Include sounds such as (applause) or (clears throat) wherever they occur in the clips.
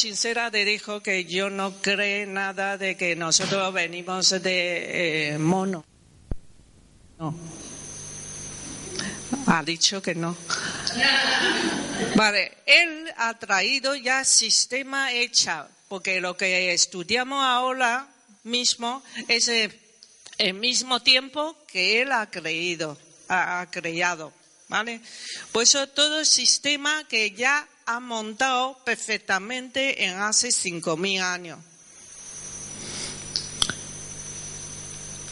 sincera te dijo que yo no creo nada de que nosotros venimos de eh, mono. No. Ha dicho que no. Vale, él ha traído ya sistema hecha, porque lo que estudiamos ahora mismo es el mismo tiempo que él ha creído, ha, creado, ¿vale? Pues eso todo sistema que ya ha montado perfectamente en hace 5.000 años.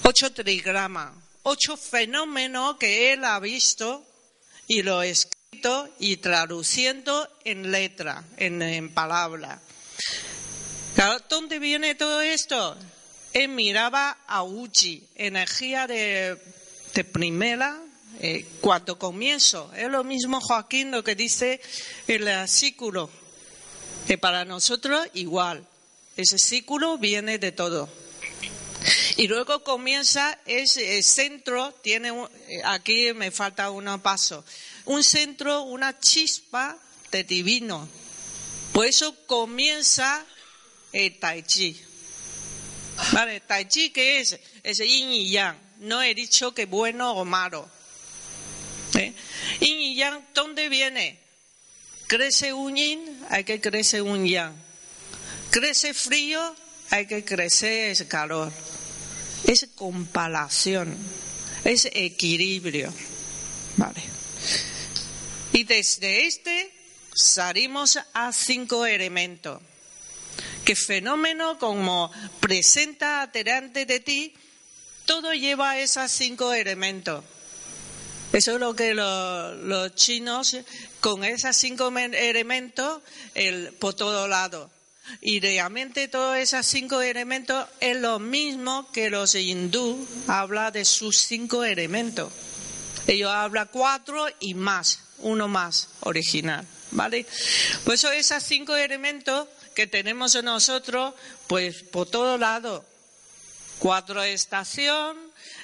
Ocho trigramas, ocho fenómenos que él ha visto y lo ha escrito y traduciendo en letra, en, en palabra. ¿Dónde viene todo esto? Él miraba a Uchi, energía de, primera, eh, cuando comienzo. Es lo mismo Joaquín lo que dice el versículo, que para nosotros igual. Ese círculo viene de todo. Y luego comienza ese centro, tiene eh, aquí me falta un paso, un centro, una chispa de divino. Por eso comienza el Tai Chi. Vale, Tai Chi, ¿qué es? Es yin y yang. No he dicho que bueno o malo. ¿Eh? Yin y yang, ¿dónde viene? Crece un yin, hay que crecer un yang. Crece frío, hay que crecer calor. Es comparación, es equilibrio. Vale. Y desde este salimos a cinco elementos que fenómeno como presenta delante de ti, todo lleva esos cinco elementos. Eso es lo que los, chinos, con esos cinco elementos, el, por todo lado. Y realmente todos esos cinco elementos es lo mismo que los hindú habla de sus cinco elementos. Ellos hablan cuatro y más, uno más original. ¿Vale? Pues esos cinco elementos que tenemos nosotros, pues por todo lado. Cuatro estación,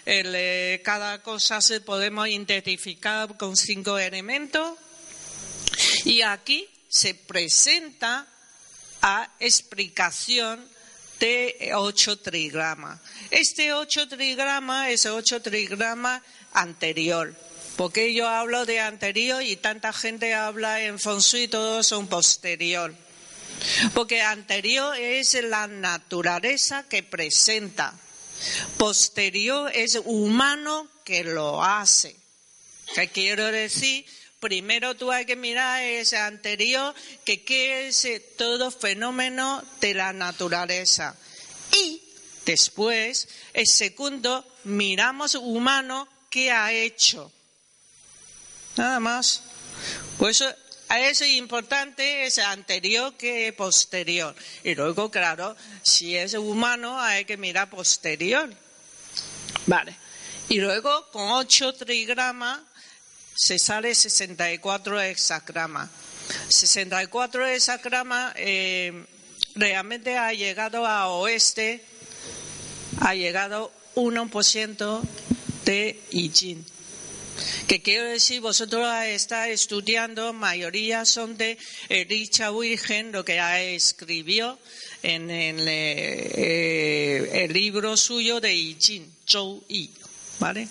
eh, cada cosa se podemos identificar con cinco elementos. Y aquí se presenta a explicación de ocho trigramas. Este ocho trigrama es ocho trigrama anterior. Porque yo hablo de anterior y tanta gente habla en Feng Shui, todos son posterior. Porque anterior es la naturaleza que presenta, posterior es humano que lo hace. ¿Qué quiero decir? Primero tú hay que mirar ese anterior, que es todo fenómeno de la naturaleza. Y después, el segundo, miramos humano qué ha hecho. Nada más. Por es importante es anterior que posterior. Y luego, claro, si es humano hay que mirar posterior. Vale. Y luego, con 8 trigramas, se sale 64 hexagramas. 64 hexagramas eh, realmente ha llegado a oeste, ha llegado 1% de I que quiero decir, vosotros estáis estudiando, mayoría son de dicha Virgen, lo que escribió en, eh, el libro suyo de I Ching, Zhou Yi, ¿vale?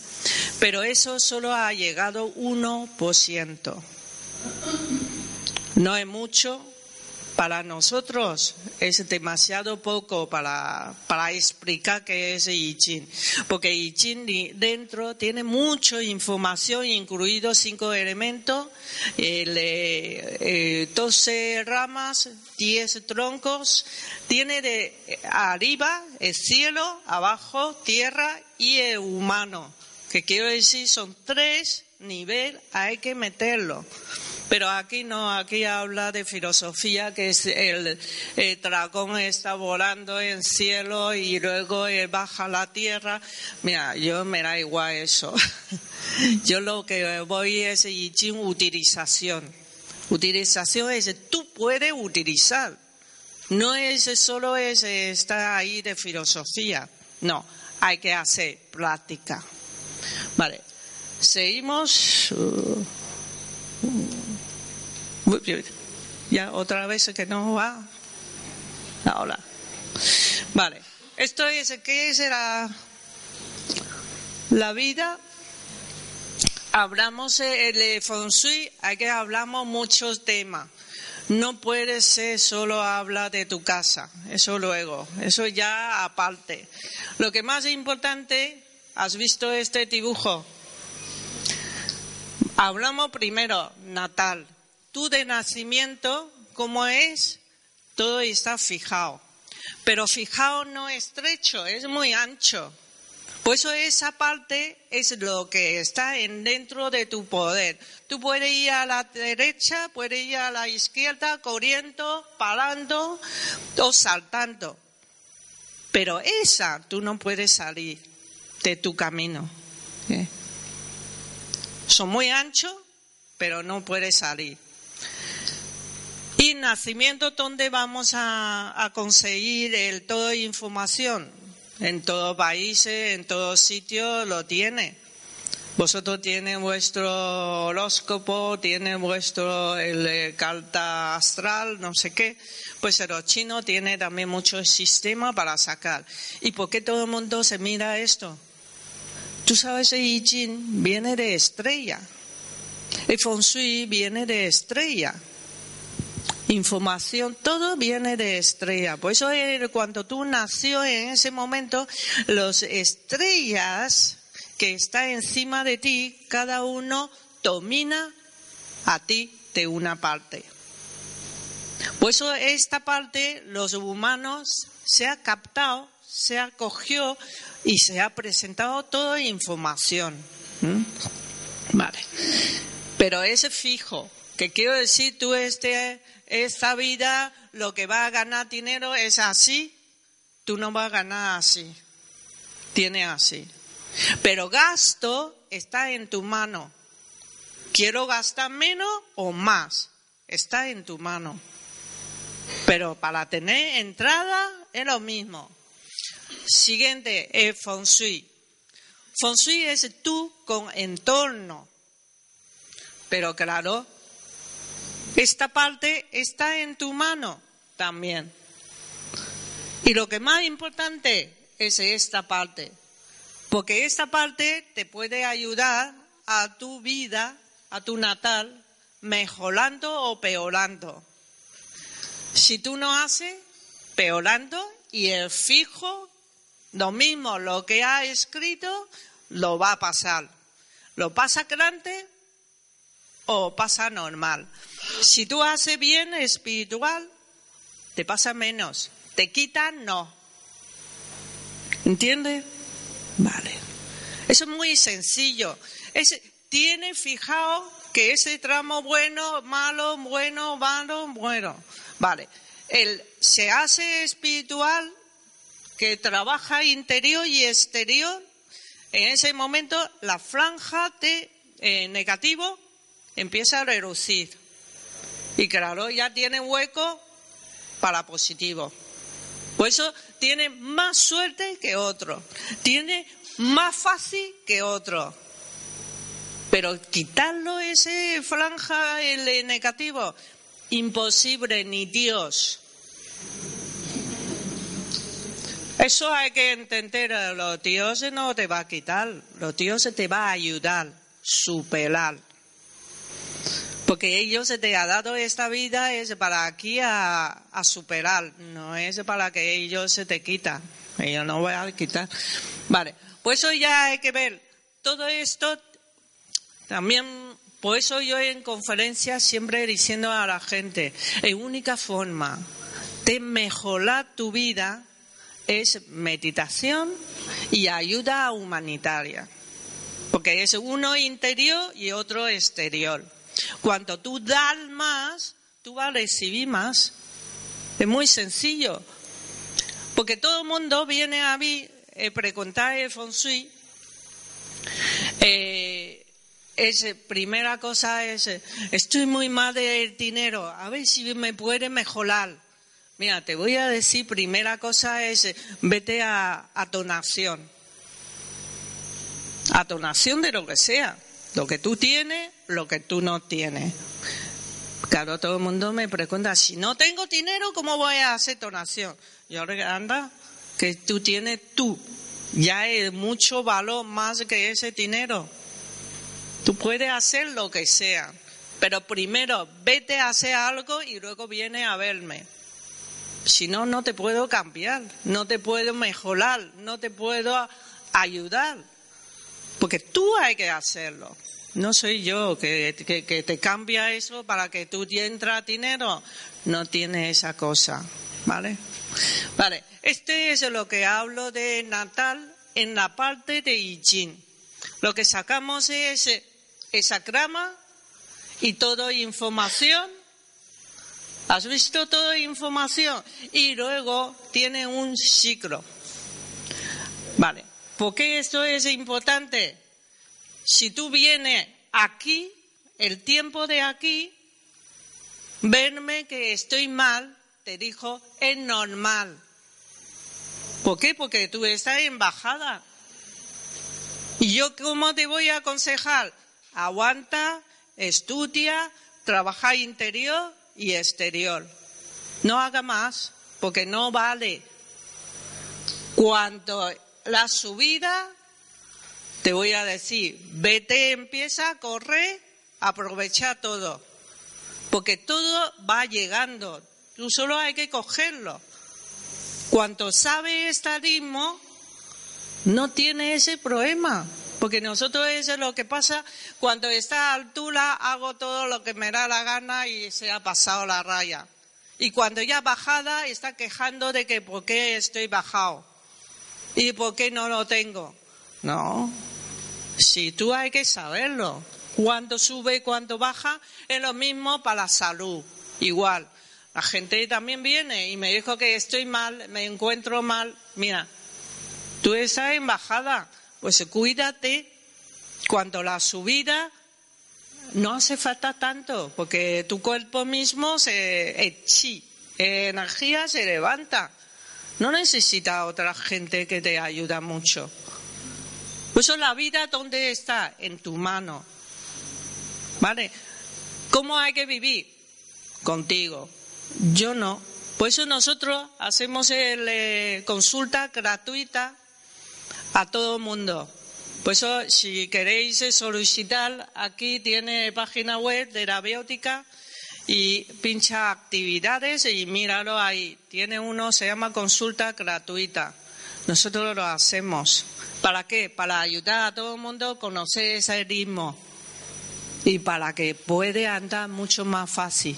Pero eso solo ha llegado 1%. No es mucho, para nosotros es demasiado poco para, explicar qué es I Ching, porque I Ching dentro tiene mucha información, incluidos cinco elementos, eh, 12 ramas, 10 troncos, tiene de arriba el cielo, abajo tierra y el humano, que quiero decir son tres niveles, hay que meterlo. Pero aquí no, aquí habla de filosofía, que es el, dragón está volando en cielo y luego eh, baja la tierra. Mira, yo me da igual eso. (laughs) Yo lo que voy es utilización. Utilización es tú puedes utilizar. No es solo es estar ahí de filosofía. No, hay que hacer práctica. Vale. Seguimos. Ya otra vez que no va. Ahora. Vale. Esto es, ¿qué es la, vida? Hablamos el feng shui, que hablamos muchos temas. No puede ser solo hablar de tu casa, eso luego, eso ya aparte. Lo que más importante, ¿has visto este dibujo? Hablamos primero, natal. Tú de nacimiento, ¿cómo es? Todo está fijado. Pero fijado no estrecho, es muy ancho. Por eso esa parte es lo que está en dentro de tu poder. Tú puedes ir a la derecha, puedes ir a la izquierda, corriendo, parando o saltando. Pero esa tú no puedes salir de tu camino. ¿eh? Son muy anchos, pero no puedes salir. Y nacimiento, ¿dónde vamos a, conseguir el, toda información? En todos países, en todos sitios lo tiene. Vosotros tiene vuestro horóscopo, tiene vuestro el, eh, carta astral, no sé qué. Pues el chino tiene también mucho sistema para sacar. ¿Y por qué todo el mundo se mira esto? Tú sabes, el Ching viene de estrella. El Feng Shui viene de estrella. Información, todo viene de estrella. Por eso cuando tú nació en ese momento, las estrellas que están encima de ti, cada uno domina a ti de una parte. Por eso esta parte, los humanos, se ha captado, se acogió y se ha presentado toda información. Vale. Pero ese fijo, que quiero decir, tú este, esta vida, lo que va a ganar dinero es así, tú no vas a ganar así. Tiene así. Pero gasto está en tu mano. Quiero gastar menos o más. Está en tu mano. Pero para tener entrada es lo mismo. Siguiente es shui. Feng shui es tú con entorno. Pero claro, esta parte está en tu mano también. Y lo que más importante es esta parte. Porque esta parte te puede ayudar a tu vida, a tu natal, mejorando o peorando. Si tú no haces, peorando y el fijo lo mismo, lo que ha escrito lo va a pasar. Lo pasa grande o pasa normal. Si tú haces bien espiritual, te pasa menos. Te quitan, no. ¿Entiendes? Vale. Eso es muy sencillo. tiene fijado que ese tramo bueno, malo, bueno, malo, bueno. Vale. El, se hace espiritual que trabaja interior y exterior, en ese momento la franja de eh, negativo empieza a reducir. Y claro, ya tiene hueco para positivo. Por eso tiene más suerte que otro. Tiene más fácil que otro. Pero quitarlo ese franja el negativo, imposible, ni Dios. Eso hay que entender, los dioses no te va a quitar, los dioses te va a ayudar, superar. Porque ellos te ha dado esta vida es para aquí a, superar, no es para que ellos se te quitan. Ellos no van a quitar. Vale, pues eso ya hay que ver. Todo esto también, por eso yo en conferencias siempre diciendo a la gente, la única forma de mejorar tu vida es meditación y ayuda humanitaria, porque es uno interior y otro exterior. Cuando tú das más, tú vas a recibir más. Es muy sencillo, porque todo el mundo viene a mí a preguntar el feng shui. Eh, es, primera cosa es, estoy muy mal del dinero, a ver si me puede mejorar. Mira, te voy a decir, primera cosa es, vete a, a donación. A donación de lo que sea. Lo que tú tienes, lo que tú no tienes. Claro, todo el mundo me pregunta, si no tengo dinero, ¿cómo voy a hacer donación? Y ahora anda, que tú tienes tú. Ya es mucho valor más que ese dinero. Tú puedes hacer lo que sea, pero primero vete a hacer algo y luego viene a verme. Si no, no te puedo cambiar, no te puedo mejorar, no te puedo ayudar, porque tú hay que hacerlo. No soy yo que, te cambia eso para que tú entras dinero. No tiene esa cosa, ¿vale? Vale, este es lo que hablo de Natal en la parte de I Lo que sacamos es esa grama y toda información. ¿Has visto toda información? Y luego tiene un ciclo. Vale, ¿por qué esto es importante? Si tú vienes aquí, el tiempo de aquí, verme que estoy mal, te dijo, es normal. ¿Por qué? Porque tú estás en bajada. ¿Y yo cómo te voy a aconsejar? Aguanta, estudia, trabaja interior y exterior. No haga más, porque no vale. Cuando la subida te voy a decir, vete, empieza a correr, aprovecha todo, porque todo va llegando, tú solo hay que cogerlo. Cuanto sabe estadismo, no tiene ese problema, porque nosotros eso es lo que pasa cuando está a altura, hago todo lo que me da la gana y se ha pasado la raya. Y cuando ya bajada, está quejando de que por qué estoy bajado y por qué no lo tengo. No, si tú hay que saberlo. Cuando sube y cuando baja es lo mismo para la salud. Igual. La gente también viene y me dijo que estoy mal, me encuentro mal. Mira, tú estás en bajada, pues cuídate. Cuando la subida no hace falta tanto, porque tu cuerpo mismo se chi, energía se levanta. No necesita otra gente que te ayuda mucho. Pues eso la vida, ¿dónde está? En tu mano. ¿Vale? ¿Cómo hay que vivir? Contigo. Yo no. Por eso nosotros hacemos el, eh, consulta gratuita a todo el mundo. Por eso, si queréis solicitar, aquí tiene página web de la biótica y pincha actividades y míralo ahí. Tiene uno, se llama consulta gratuita. Nosotros lo hacemos. ¿Para qué? Para ayudar a todo el mundo a conocer ese ritmo y para que pueda andar mucho más fácil.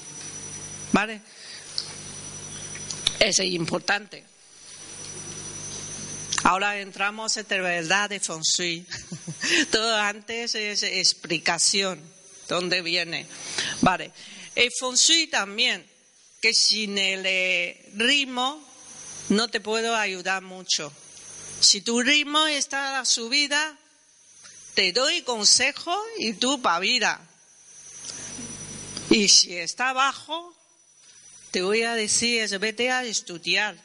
¿Vale? Eso es importante. Ahora entramos en verdad de Feng Shui. (laughs) Todo antes es explicación, dónde viene. Vale. El Feng Shui también, que sin el eh, ritmo no te puedo ayudar mucho. Si tu ritmo está a la subida, te doy consejo y tú vida. Y si está abajo, te voy a decir, vete a estudiar.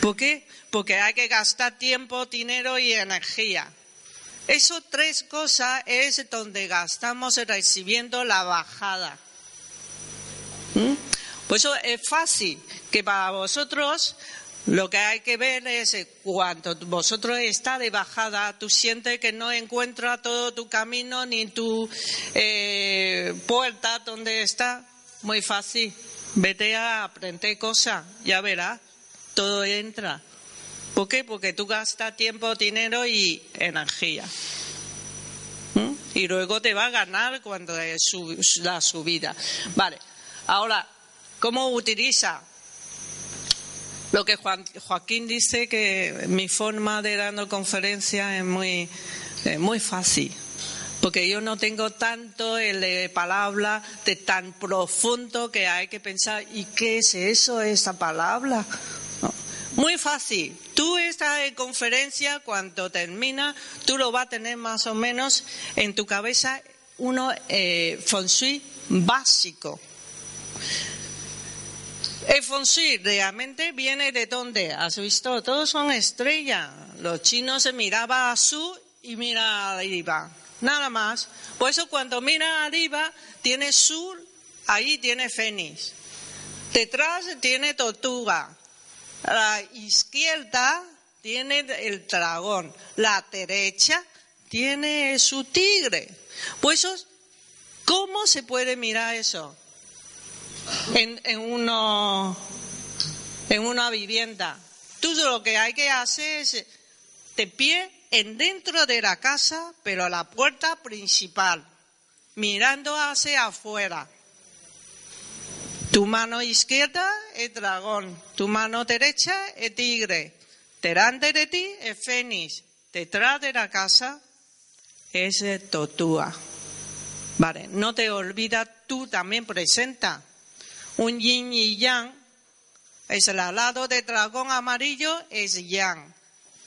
¿Por qué? Porque hay que gastar tiempo, dinero y energía. Eso tres cosas es donde gastamos recibiendo la bajada. ¿Mm? Por eso es fácil que para vosotros lo que hay que ver es cuando vosotros está de bajada, tú sientes que no encuentras todo tu camino ni tu eh, puerta donde está. Muy fácil. Vete a aprender cosas, ya verás, todo entra. ¿Por qué? Porque tú gastas tiempo, dinero y energía. ¿Mm? Y luego te va a ganar cuando es la subida. Vale, ahora, ¿cómo utiliza? Lo que Joaquín dice que mi forma de dando conferencias es muy, muy fácil, porque yo no tengo tanto el palabra de tan profundo que hay que pensar, ¿y qué es eso, esa palabra? Muy fácil. Tú en conferencia, cuando termina, tú lo vas a tener más o menos en tu cabeza uno eh, básico. El feng shui realmente viene de dónde? ¿Has visto? Todos son estrellas. Los chinos se miraban a su y mira arriba. Nada más. Por eso cuando mira arriba tiene sur ahí tiene fénix. Detrás tiene tortuga. La izquierda tiene el dragón. La derecha tiene su tigre. Pues ¿cómo se puede mirar eso? En, en una vivienda. Tú lo que hay que hacer es de pie en dentro de la casa, pero a la puerta principal, mirando hacia afuera. Tu mano izquierda es dragón, tu mano derecha es tigre, delante de ti es fénix, detrás de la casa es tortuga. Vale, no te olvides, tú también presenta un yin y yang. Es el lado de dragón amarillo es yang.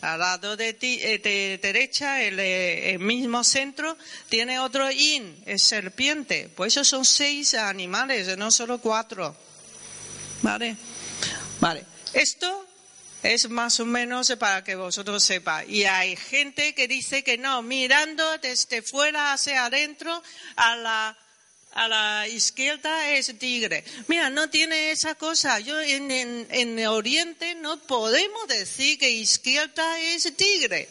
Al lado de, ti, eh, de derecha, el, eh, el, mismo centro, tiene otro yin, es serpiente. Pues esos son seis animales, no solo cuatro. ¿Vale? Vale. Esto es más o menos para que vosotros sepáis. Y hay gente que dice que no, mirando desde fuera hacia adentro, a la a la izquierda es tigre. Mira, no tiene esa cosa. Yo en, en, Oriente no podemos decir que izquierda es tigre.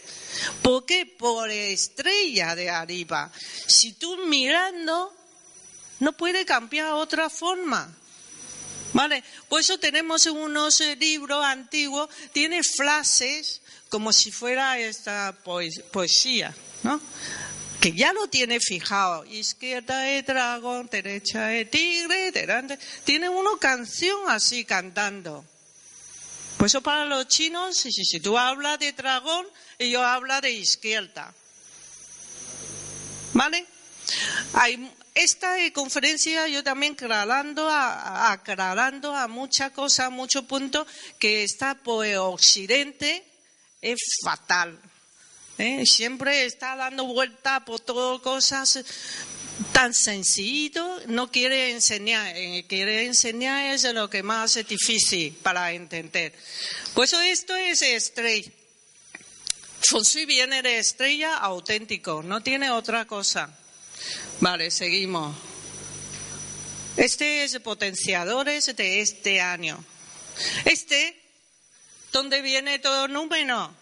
¿Por qué? Por estrella de arriba. Si tú mirando, no puede cambiar otra forma. ¿Vale? Por eso tenemos unos libros antiguos, tiene frases como si fuera esta poesía, ¿no? Que ya lo tiene fijado. Izquierda es dragón, derecha es tigre, delante. Tiene una canción así cantando. Pues eso para los chinos, si, si, tú hablas de dragón, ellos hablan de izquierda. ¿Vale? Hay, esta conferencia yo también aclarando a, aclarando a muchas cosas, muchos puntos que está por occidente es fatal. ¿Eh? Siempre está dando vuelta por todo cosas tan sencillo, no quiere enseñar, eh, quiere enseñar es lo que más es difícil para entender. Pues esto es estrella. Fonsui viene de estrella auténtico, no tiene otra cosa. Vale, seguimos. Este es potenciadores de este año. Este, ¿dónde viene todo número?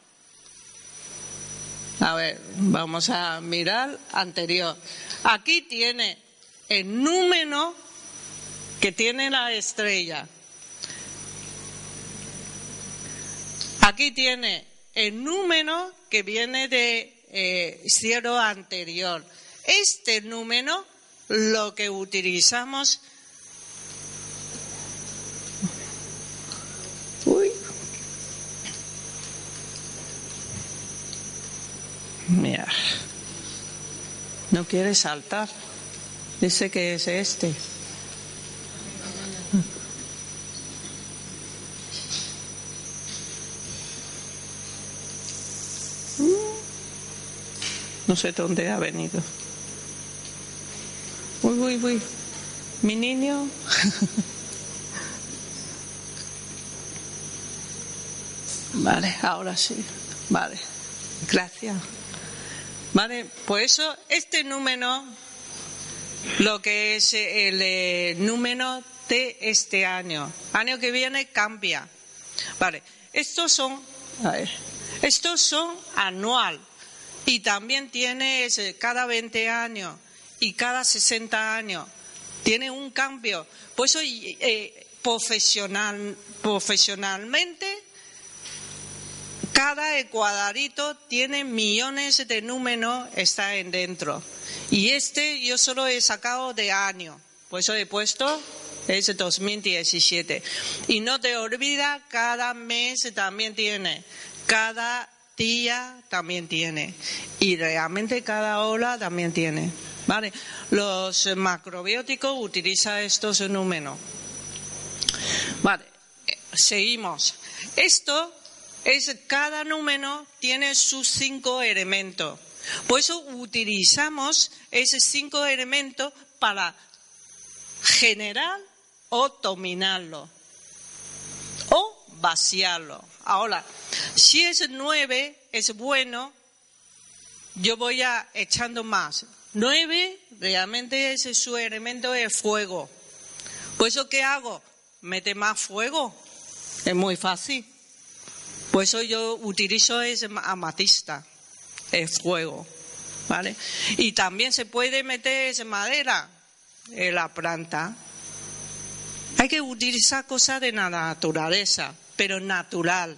A ver, vamos a mirar anterior. Aquí tiene el número que tiene la estrella. Aquí tiene el número que viene de eh, cielo anterior. Este número lo que utilizamos No quiere saltar. Dice que es este. No sé dónde ha venido. Uy, uy, uy. Mi niño. (laughs) vale, ahora sí. Vale. Gracias. Vale, pues eso, este número, lo que es el eh, número de este año. Año que viene cambia. Vale, estos son, estos son anual y también tiene cada 20 años y cada 60 años. Tiene un cambio. Por eso eh, profesional, profesionalmente cada cuadradito tiene millones de números, está en dentro. Y este yo solo he sacado de año, por eso he puesto es 2017. Y no te olvides, cada mes también tiene, cada día también tiene. Y realmente cada hora también tiene. ¿Vale? Los macrobióticos utilizan estos números. Vale, seguimos. Esto es cada número tiene sus cinco elementos. Por eso utilizamos esos cinco elementos para generar o dominarlo o vaciarlo. Ahora, si es nueve, es bueno, yo voy a echando más. Nueve realmente es su elemento de fuego. Pues eso, ¿qué hago? Mete más fuego. Es muy fácil. Por eso yo utilizo ese amatista, el fuego. ¿Vale? Y también se puede meter madera en la planta. Hay que utilizar cosas de la naturaleza, pero natural.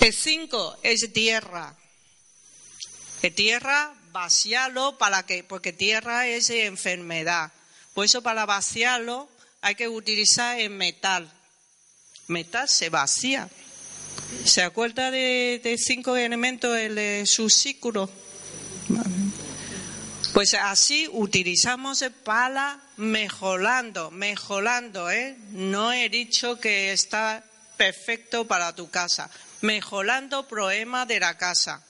El 5 es tierra. El tierra, vaciarlo para que, porque tierra es enfermedad. Por eso para vaciarlo hay que utilizar el metal. Metal se vacía. ¿Se acuerda de, cinco elementos el círculo? Pues así utilizamos para mejorando, mejorando, ¿eh? No he dicho que está perfecto para tu casa, mejorando problemas de la casa.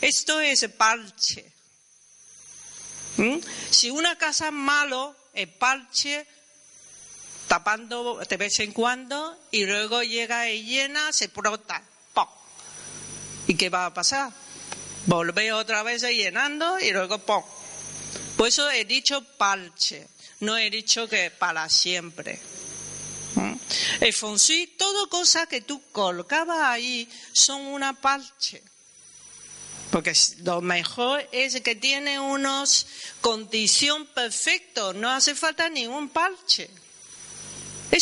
Esto es parche. ¿Mm? Si una casa malo, el parche tapando de vez en cuando y luego llega y llena, se brota. ¡pum! ¿Y qué va a pasar? Volver otra vez llenando y luego ¡pum! Por eso he dicho parche, no he dicho que para siempre. ¿Mm? El feng shui, todo cosa que tú colocabas ahí son una parche. Porque lo mejor es que tiene unos condición perfecta, no hace falta ningún parche.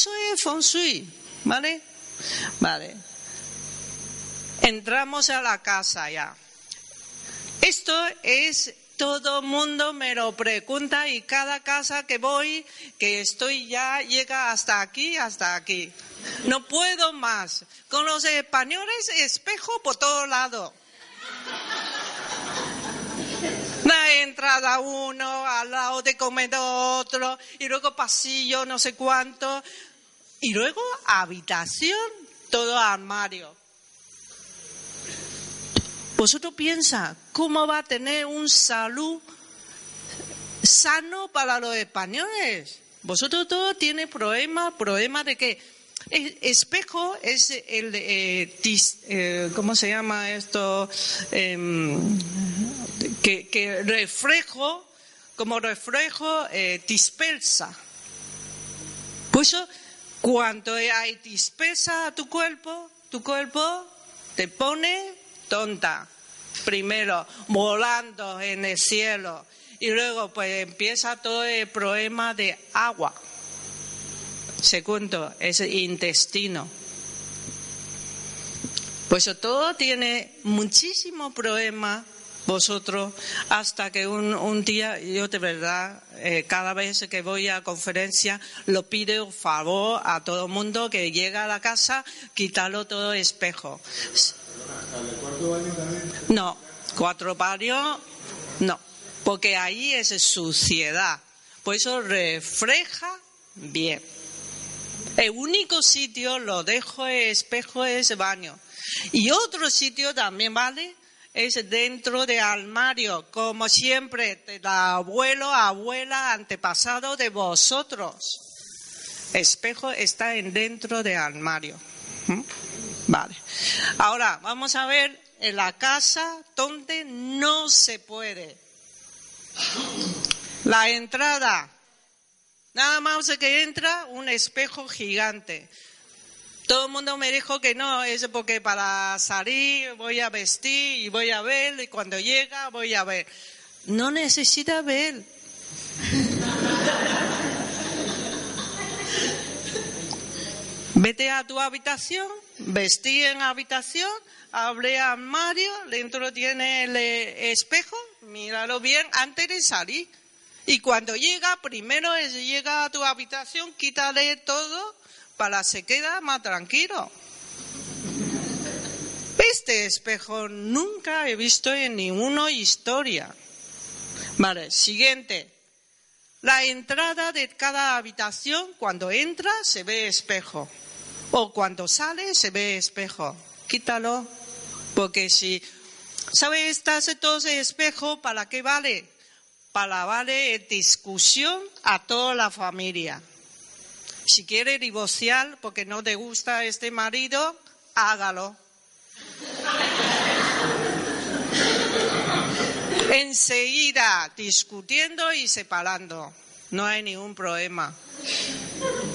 Eso es feng ¿vale? Vale. Entramos a la casa ya. Esto es todo mundo me lo pregunta y cada casa que voy, que estoy ya, llega hasta aquí, hasta aquí. No puedo más. Con los españoles, espejo por todos lados. La entrada uno, al lado de comedor otro, y luego pasillo, no sé cuánto, y luego habitación, todo armario. Vosotros piensa, ¿cómo va a tener un salud sano para los españoles? Vosotros todos tiene problemas, problemas de que el espejo es el, eh, eh, ¿cómo se llama esto? Em, que, reflejo, como reflejo, eh, dispersa. Por eso, cuando hay dispersa a tu cuerpo, tu cuerpo te pone tonta. Primero, volando en el cielo. Y luego, pues empieza todo el problema de agua. Segundo, es el intestino. Pues todo tiene muchísimo problema vosotros hasta que un, día yo de verdad eh, cada vez que voy a conferencia lo pido favor a todo el mundo que llega a la casa quitarlo todo espejo. No cuatro varios no porque ahí es suciedad. Por eso refleja bien. El único sitio lo dejo espejo es baño. Y otro sitio también vale es dentro de armario, como siempre, de abuelo, abuela, antepasado de vosotros. Espejo está en dentro de armario. ¿Mm? Vale. Ahora, vamos a ver en la casa donde no se puede. La entrada. Nada más que entra un espejo gigante. Todo el mundo me dijo que no, es porque para salir voy a vestir y voy a ver y cuando llega voy a ver. No necesita ver. (laughs) Vete a tu habitación, vestí en habitación, abre armario, dentro tiene el espejo, míralo bien antes de salir. Y cuando llega, primero es llega a tu habitación, quítale todo para se queda más tranquilo. Este espejo nunca he visto en ninguna historia. Vale, siguiente. La entrada de cada habitación, cuando entra, se ve espejo. O cuando sale, se ve espejo. Quítalo. Porque si, ¿sabe? Estás entonces espejo, ¿para qué vale? Para vale discusión a toda la familia. Si quiere divorciar porque no te gusta este marido, hágalo. Enseguida discutiendo y separando. no hay ningún problema.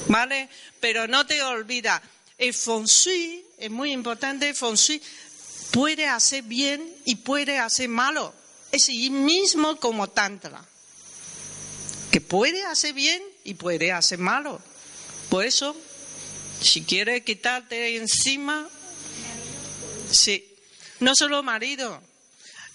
¿Vale? Pero no te olvides, el feng shui es muy importante, el feng shui puede hacer bien y puede hacer malo. Es el mismo como tantra, que puede hacer bien y puede hacer malo. Por eso, si quieres quitarte encima, sí, no solo marido,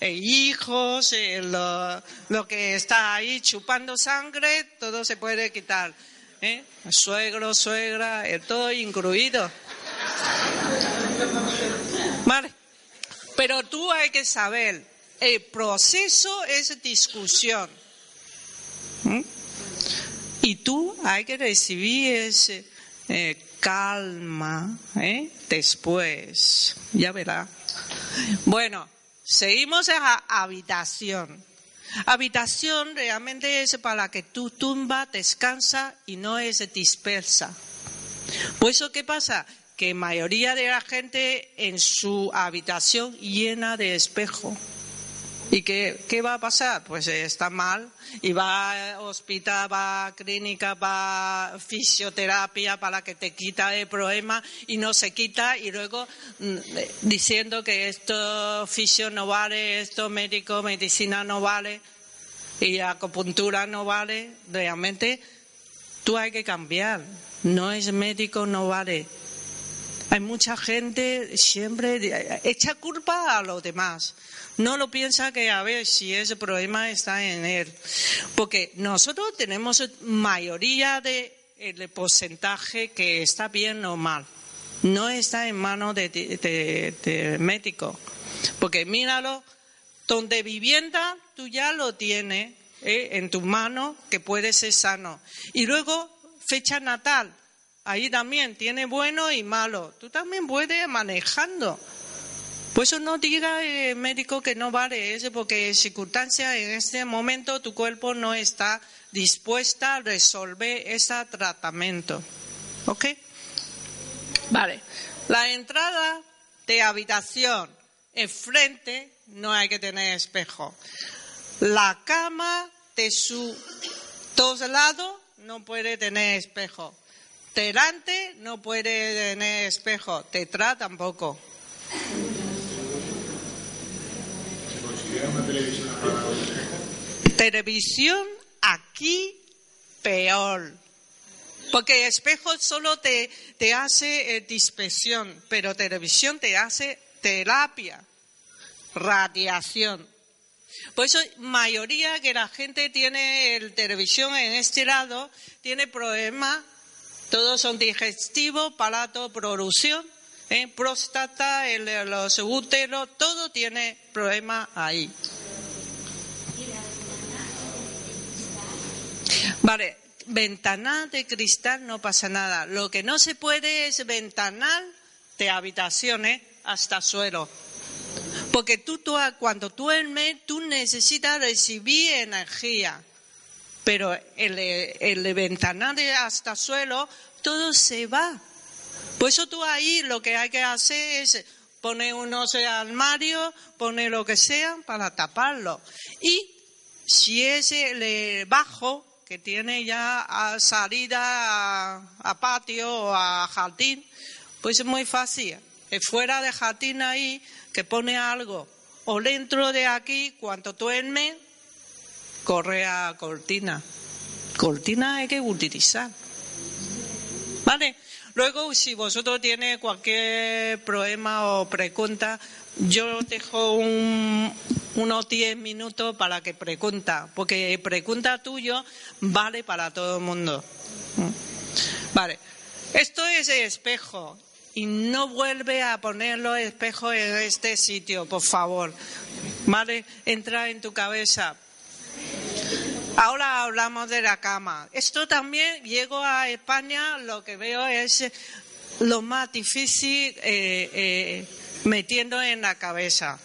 e hijos, lo, lo, que está ahí chupando sangre, todo se puede quitar. ¿eh? Suegro, suegra, todo incluido. Vale. Pero tú hay que saber, el proceso es discusión. Y tú hay que recibir ese eh, calma ¿eh? después. Ya verá. Bueno, seguimos a habitación. Habitación realmente es para que tu tumba descansa y no es dispersa. Pues eso, ¿qué pasa? Que mayoría de la gente en su habitación llena de espejo. ¿Y qué, qué va a pasar? Pues está mal y va a hospital, va a clínica, va a fisioterapia para que te quita el problema y no se quita y luego mm, diciendo que esto fisio no vale, esto médico, medicina no vale y acupuntura no vale, realmente tú hay que cambiar. No es médico, no vale. Hay mucha gente siempre echa culpa a los demás. No lo piensa que a ver si ese problema está en él. Porque nosotros tenemos mayoría de el porcentaje que está bien o mal. No está en manos de, médico. Porque míralo, donde vivienda tú ya lo tienes ¿eh? en tus manos que puede ser sano. Y luego, fecha natal. Ahí también tiene bueno y malo. Tú también puedes manejando. Por eso no diga el médico que no vale eso, porque en circunstancias en este momento tu cuerpo no está dispuesta a resolver ese tratamiento. ¿Ok? Vale. La entrada de habitación, enfrente no hay que tener espejo. La cama de su dos lados no puede tener espejo. Delante no puede tener espejo. Detrás tampoco. televisión aquí peor. Porque espejo solo te, te hace eh, dispersión, pero televisión te hace terapia, radiación. Por eso, mayoría que la gente tiene el televisión en este lado, tiene problemas, todos son digestivos, palato, producción, ¿eh? próstata, los úteros, todo tiene problemas ahí. Vale, ventanal de cristal no pasa nada. Lo que no se puede es ventanal de habitaciones hasta suelo. Porque tú, tú cuando duermes, tú necesitas recibir energía. Pero el, el ventanal hasta suelo, todo se va. Por eso tú ahí lo que hay que hacer es poner unos armarios, poner lo que sea para taparlo. Y si es el bajo, que tiene ya salida a, patio o a jardín, pues es muy fácil. Fuera de jardín ahí, que pone algo. O dentro de aquí, cuando duerme, corre a cortina. Cortina hay que utilizar. ¿Vale? Luego, si vosotros tiene cualquier problema o pregunta, yo dejo unos 10 minutos para que pregunta, porque pregunta tuyo vale para todo el mundo. Vale, esto es el espejo y no vuelve a ponerlo espejo en este sitio, por favor. Vale, entra en tu cabeza. Ahora hablamos de la cama. Esto también, llego a España, lo que veo es lo más difícil eh, eh, metiendo en la cabeza.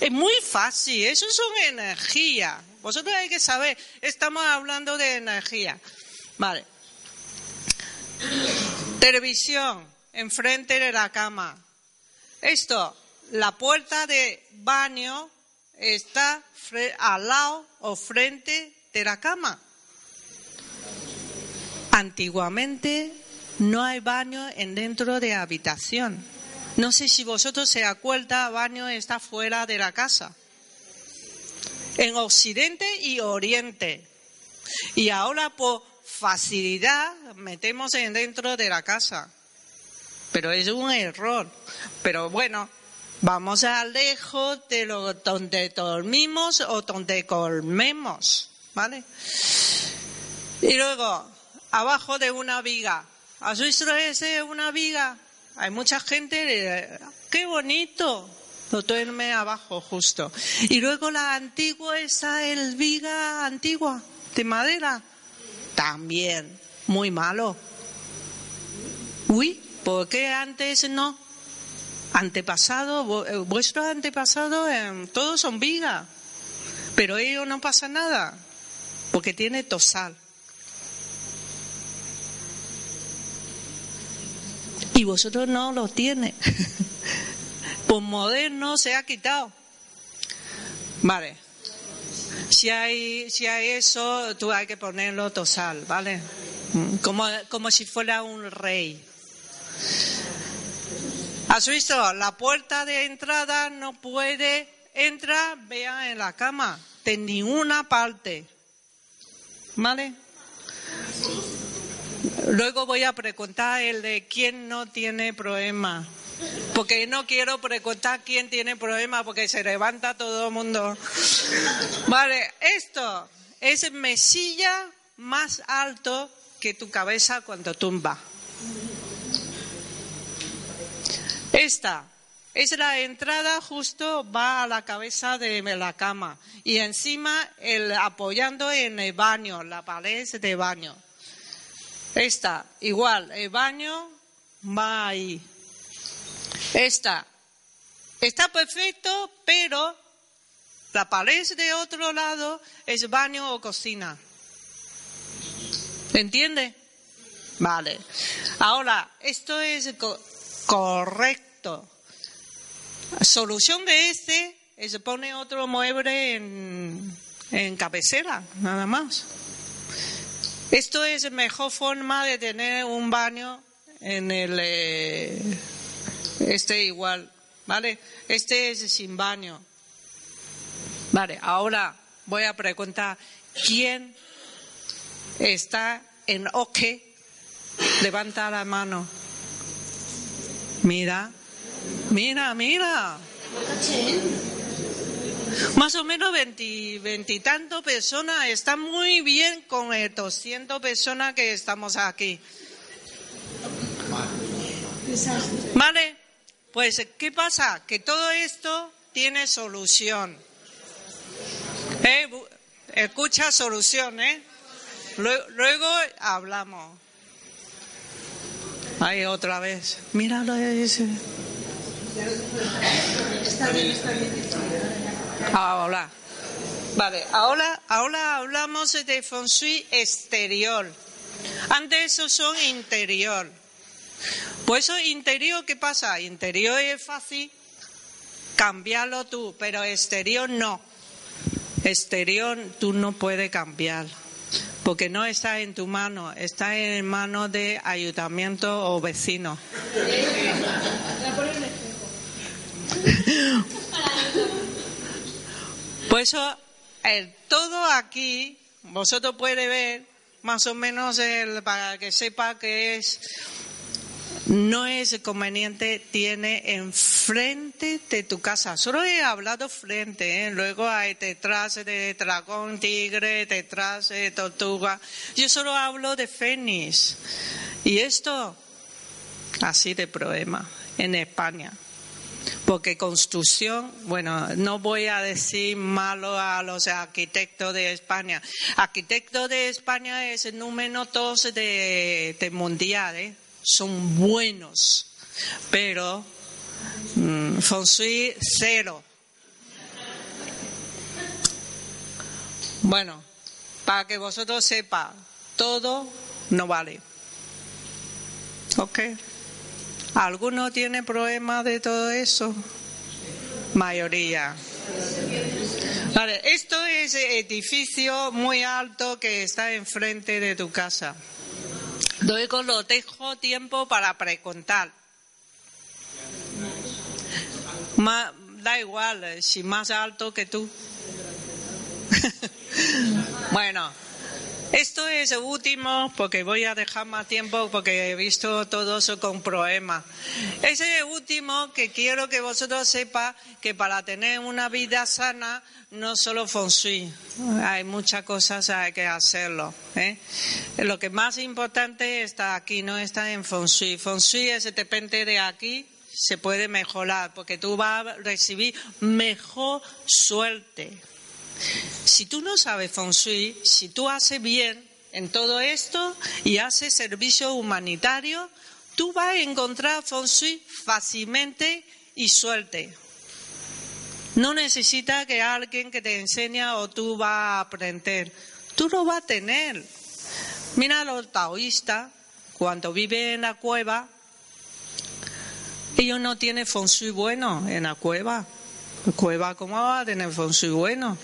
Es muy fácil, eso es una energía. Vosotros hay que saber, estamos hablando de energía. Vale. Televisión, enfrente de la cama. Esto, la puerta de baño está al lado o frente de la cama. Antiguamente no hay baño en dentro de habitación. No sé si vosotros se acuerdan, baño está fuera de la casa. En Occidente y Oriente. Y ahora por facilidad metemos en dentro de la casa. Pero es un error. Pero bueno, vamos a lejos de donde dormimos o donde comemos. ¿Vale? Y luego, abajo de una viga. ¿Has visto ese una viga? Hay mucha gente, qué bonito, lo duerme abajo justo. Y luego la antigua, esa el viga antigua, de madera, también, muy malo. Uy, ¿por qué antes no? Antepasado, eh, vuestros antepasados, eh, todos son viga, pero ellos no pasa nada, porque tiene tosal. y vosotros no lo tiene. (laughs) Por moderno se ha quitado. Vale. Si hay, si hay eso, tú hay que ponerlo tosal, ¿vale? Como, como si fuera un rey. ¿Has visto? La puerta de entrada no puede entrar, vea en la cama, de ninguna parte. ¿Vale? Luego voy a preguntar el de quién no tiene problema. Porque no quiero preguntar quién tiene problema porque se levanta todo el mundo. Vale, esto es mesilla más alto que tu cabeza cuando tumba. Esta es la entrada justo va a la cabeza de la cama y encima el apoyando en el baño, la pared de baño. Esta, igual, el baño va ahí. Esta, está perfecto, pero la pared de otro lado es baño o cocina. ¿Entiende? Vale. Ahora, esto es correcto. Solución de este es poner otro mueble en, en cabecera, nada más. Esto es la mejor forma de tener un baño en el eh, este igual, ¿vale? Este es sin baño. Vale, ahora voy a preguntar quién está en OK. Levanta la mano. Mira, mira, mira. Más o menos veintitantos personas. Está muy bien con el 200 personas que estamos aquí. ¿Vale? Pues, ¿qué pasa? Que todo esto tiene solución. ¿Eh? Escucha solución, ¿eh? Luego, hablamos. Ahí otra vez. Míralo ese. Ahora. Vale, ahora, ahora hablamos de feng exterior. Antes eso son interior. Pues eso interior, ¿qué pasa? Interior es fácil cambiarlo tú, pero exterior no. Exterior tú no puedes cambiar, porque no está en tu mano, está en manos de ayuntamiento o vecino. Por eso, el todo aquí, vosotros puede ver más o menos el, para que sepa que es no es conveniente, tiene enfrente de tu casa. Solo he hablado frente, ¿eh? luego hay detrás de dragón, tigre, detrás de tortuga. Yo solo hablo de fénix. Y esto, así de problema, en España. Porque construcción, bueno, no voy a decir malo a los arquitectos de España. Arquitecto de España es el número dos de, de mundial, ¿eh? Son buenos, pero mmm, cero. Bueno, para que vosotros sepan, todo no vale. ¿Ok? ¿Alguno tiene problema de todo eso? Mayoría. Vale, esto es edificio muy alto que está enfrente de tu casa. Luego lo dejo tiempo para preguntar. da igual, eh, si más alto que tú. (laughs) bueno, esto es el último porque voy a dejar más tiempo porque he visto todo eso con problemas. Ese es el último que quiero que vosotros sepan que para tener una vida sana no solo feng shui, hay muchas cosas hay que hacerlo. ¿eh? Lo que más importante está aquí, no está en. Feng shui es depende de aquí se puede mejorar porque tú vas a recibir mejor suerte. Si tú no sabes feng si tú haces bien en todo esto y haces servicio humanitario, tú vas a encontrar feng fácilmente y suerte. No necesita que alguien que te enseñe o tú vas a aprender. Tú lo vas a tener. Mira los taoístas, cuando viven en la cueva, ellos no tienen feng bueno en la cueva. Cueva, ¿cómo va a tener feng bueno?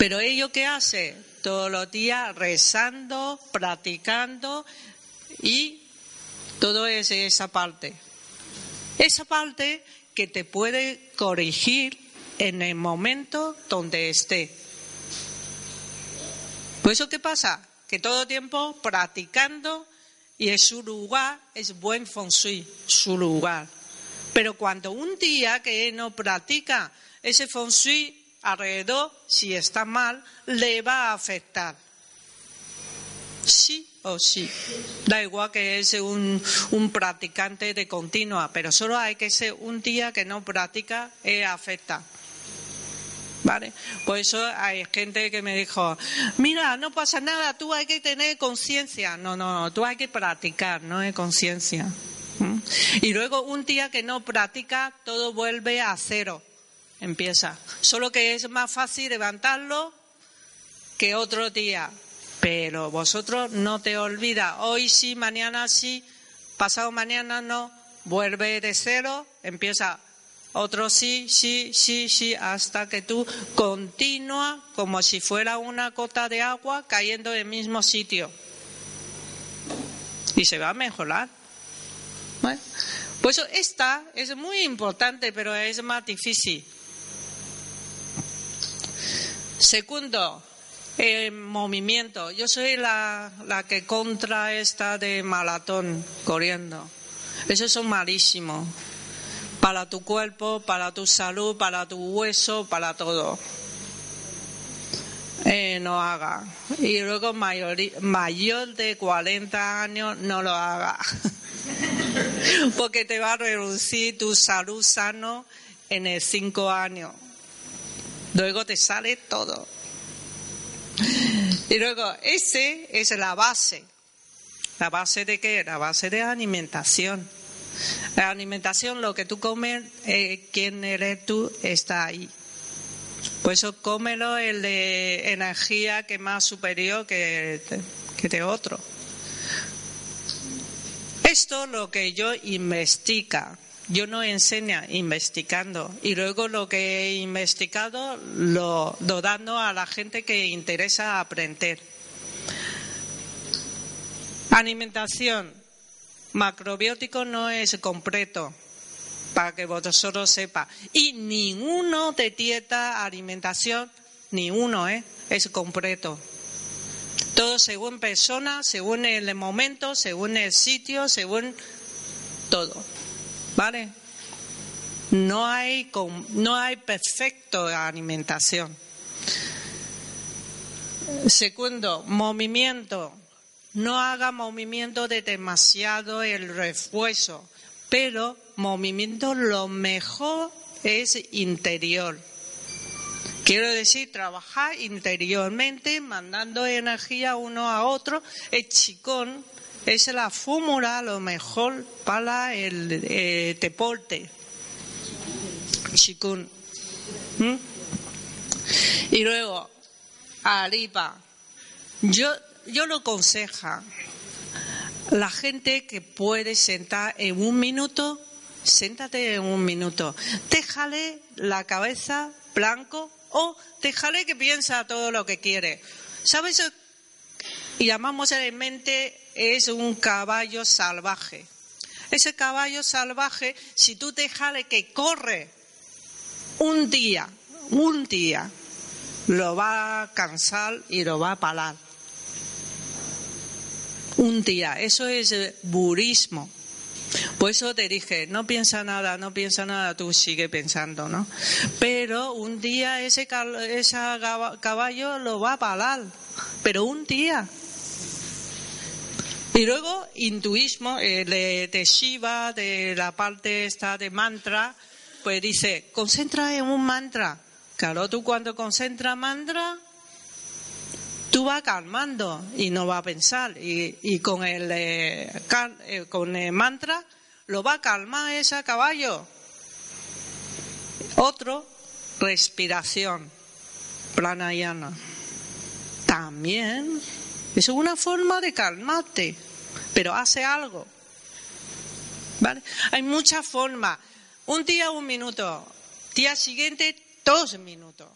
Pero ellos qué hacen? Todos los días rezando, practicando y todo es esa parte. Esa parte que te puede corregir en el momento donde esté. Por eso, ¿qué pasa? Que todo tiempo practicando y en su lugar es buen feng shui, su lugar. Pero cuando un día que no practica ese feng shui alrededor, si está mal, le va a afectar. Sí o sí. Da igual que es un, un practicante de continua, pero solo hay que ser un día que no practica y afecta. ¿Vale? Por eso hay gente que me dijo, mira, no pasa nada, tú hay que tener conciencia. No, no, tú hay que practicar, no es conciencia. ¿Mm? Y luego un día que no practica, todo vuelve a cero. Empieza. Solo que es más fácil levantarlo que otro día. Pero vosotros no te olvidas. Hoy sí, mañana sí, pasado mañana no. Vuelve de cero, empieza otro sí, sí, sí, sí, hasta que tú continúa como si fuera una gota de agua cayendo en el mismo sitio. Y se va a mejorar. Pues esta es muy importante, pero es más difícil. Segundo, movimiento. Yo soy la, la que contra esta de maratón corriendo. Esos son malísimos para tu cuerpo, para tu salud, para tu hueso, para todo. Eh, no haga. Y luego mayor, mayor de 40 años no lo haga. (laughs) Porque te va a reducir tu salud sano en el 5 años. Luego te sale todo. Y luego, ese es la base. ¿La base de qué? La base de alimentación. La alimentación, lo que tú comes, eh, quién eres tú, está ahí. Por eso cómelo el de energía que más superior que, que de otro. Esto lo que yo investiga. Yo no enseño investigando y luego lo que he investigado lo, lo dando a la gente que interesa aprender. Alimentación macrobiótico no es completo, para que vosotros sepa. Y ninguno de dieta, alimentación, ni uno ¿eh? es completo. Todo según persona, según el momento, según el sitio, según todo. ¿Vale? No hay, no hay perfecto alimentación. Segundo, movimiento no haga movimiento de demasiado el refuerzo, pero movimiento lo mejor es interior. Quiero decir, trabajar interiormente, mandando energía uno a otro. El chicón es la fórmula lo mejor para el eh, deporte. Chikun. ¿Mm? Y luego, arriba. Yo yo lo aconsejo. La gente que puede sentar en un minuto, siéntate en un minuto. Déjale la cabeza blanco o déjale que piensa todo lo que quiere. ¿Sabes? Y llamamos en mente es un caballo salvaje. Ese caballo salvaje, si tú te jale que corre un día, un día, lo va a cansar y lo va a parar. Un día, eso es burismo. Por eso te dije, no piensa nada, no piensa nada, tú sigue pensando, ¿no? Pero un día ese, ese caballo lo va a parar, pero un día. Y luego, intuismo, eh, de Shiva, de la parte esta de mantra, pues dice, concentra en un mantra. Claro, tú cuando concentras mantra, tú vas calmando y no vas a pensar. Y, con, el, eh, eh, con el mantra lo va a calmar ese caballo. Otro, respiración, pranayana. También es una forma de calmarte, pero hace algo. ¿Vale? Hay muchas formas. Un día un minuto, día siguiente dos minutos.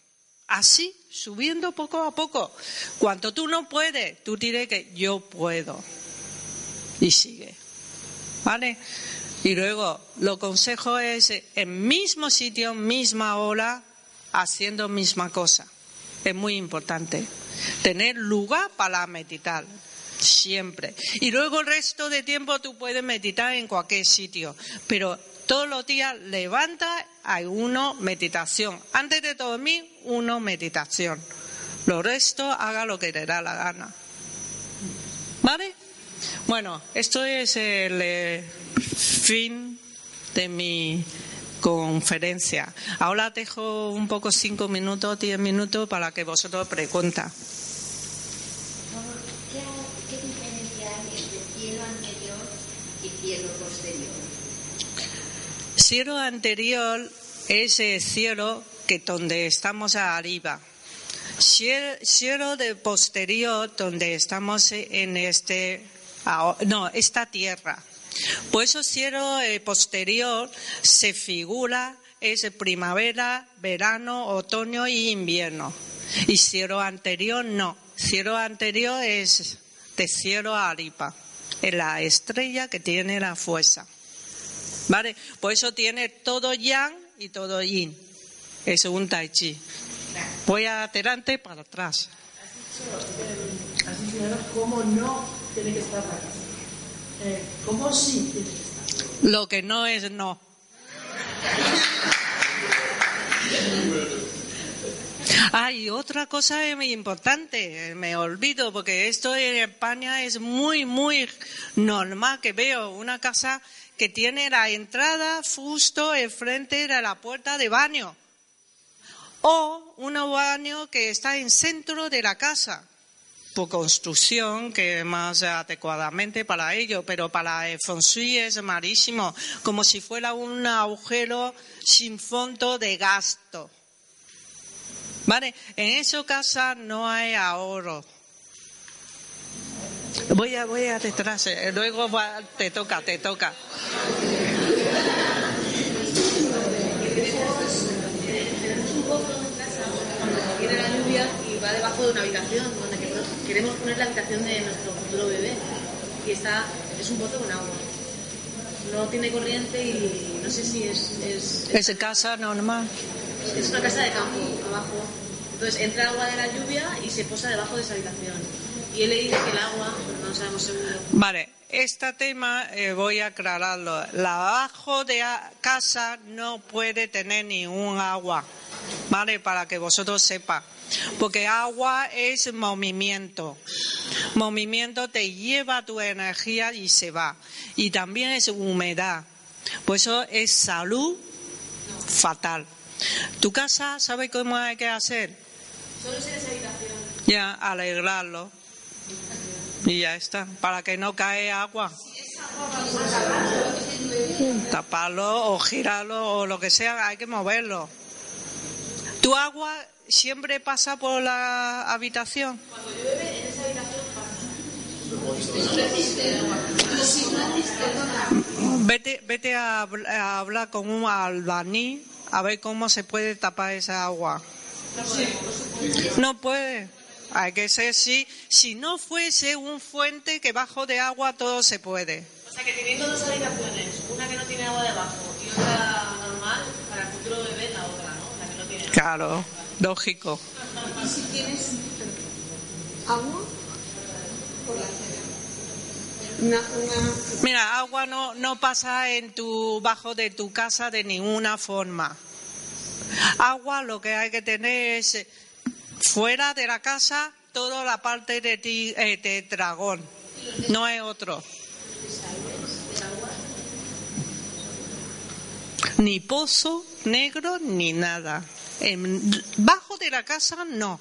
Así, subiendo poco a poco. Cuando tú no puedes, tú diré que yo puedo. Y sigue. ¿Vale? Y luego, lo consejo es en mismo sitio, misma hora, haciendo misma cosa. Es muy importante. Tener lugar para meditar. Siempre. Y luego el resto de tiempo tú puedes meditar en cualquier sitio. Pero todos los días levanta a uno meditación. Antes de dormir, uno meditación. Lo resto haga lo que le da la gana. ¿Vale? Bueno, esto es el eh, fin de mi conferencia. Ahora dejo un poco cinco minutos, diez minutos para que vosotros pregunten. ¿Qué diferencia hay entre cielo anterior y cielo posterior? Cielo anterior es el cielo que donde estamos arriba. Cielo de posterior donde estamos en este no, esta tierra. Por eso cielo posterior se figura es primavera, verano, otoño y invierno. Y cielo anterior no. Cielo anterior es de cielo arriba, es la estrella que tiene la fuerza. ¿Vale? Por eso tiene todo yang y todo yin. Es un tai chi. Voy adelante para atrás. Has dicho, cómo no tiene que estar la casa. Eh, ¿Cómo sí tiene que estar? Lo que no es no. Hay otra cosa muy importante, me olvido, porque esto en España es muy, muy normal que veo una casa que tiene la entrada justo enfrente de la puerta de baño. O un baño que está en centro de la casa, por construcción, que más adecuadamente para ello, pero para el feng shui es malísimo, como si fuera un agujero sin fondo de gasto. ¿Vale? En esa casa no hay ahorro. Voy a, voy a detrás, eh, luego te toca, te toca. Tenemos un pozo en casa cuando viene la lluvia y va debajo de una habitación donde queremos poner la habitación de nuestro futuro bebé y está es un pozo con agua. No tiene corriente y no sé si es es, es, ¿Es casa normal. Es una casa de campo abajo. Entonces entra agua de la lluvia y se posa debajo de esa habitación. Y él le dice que el agua, no sabemos seguro. Vale, este tema eh, voy a aclararlo. La abajo de casa no puede tener ningún agua, ¿vale? Para que vosotros sepan. Porque agua es movimiento. Movimiento te lleva tu energía y se va. Y también es humedad. Por eso es salud fatal. ¿Tu casa sabe cómo hay que hacer? Solo es esa habitación. Ya, alegrarlo. Y ya está, para que no cae agua. Taparlo o girarlo o lo que sea, hay que moverlo. ¿Tu agua siempre pasa por la habitación? Cuando llueve, en esa habitación pasa. Vete, vete a, a hablar con un albaní a ver cómo se puede tapar esa agua. No puede. Hay que ser si, si no fuese un fuente que bajo de agua todo se puede. O sea que teniendo dos habitaciones, una que no tiene agua debajo y otra normal, para el futuro bebé la otra, ¿no? La que no tiene agua. Claro, lógico. (laughs) ¿Y si tienes agua? Por la cena. Una, una, Mira, agua no, no pasa en tu, bajo de tu casa de ninguna forma. Agua lo que hay que tener es fuera de la casa toda la parte de, ti, eh, de dragón. No hay otro. Ni pozo negro ni nada. En- bajo de la casa no.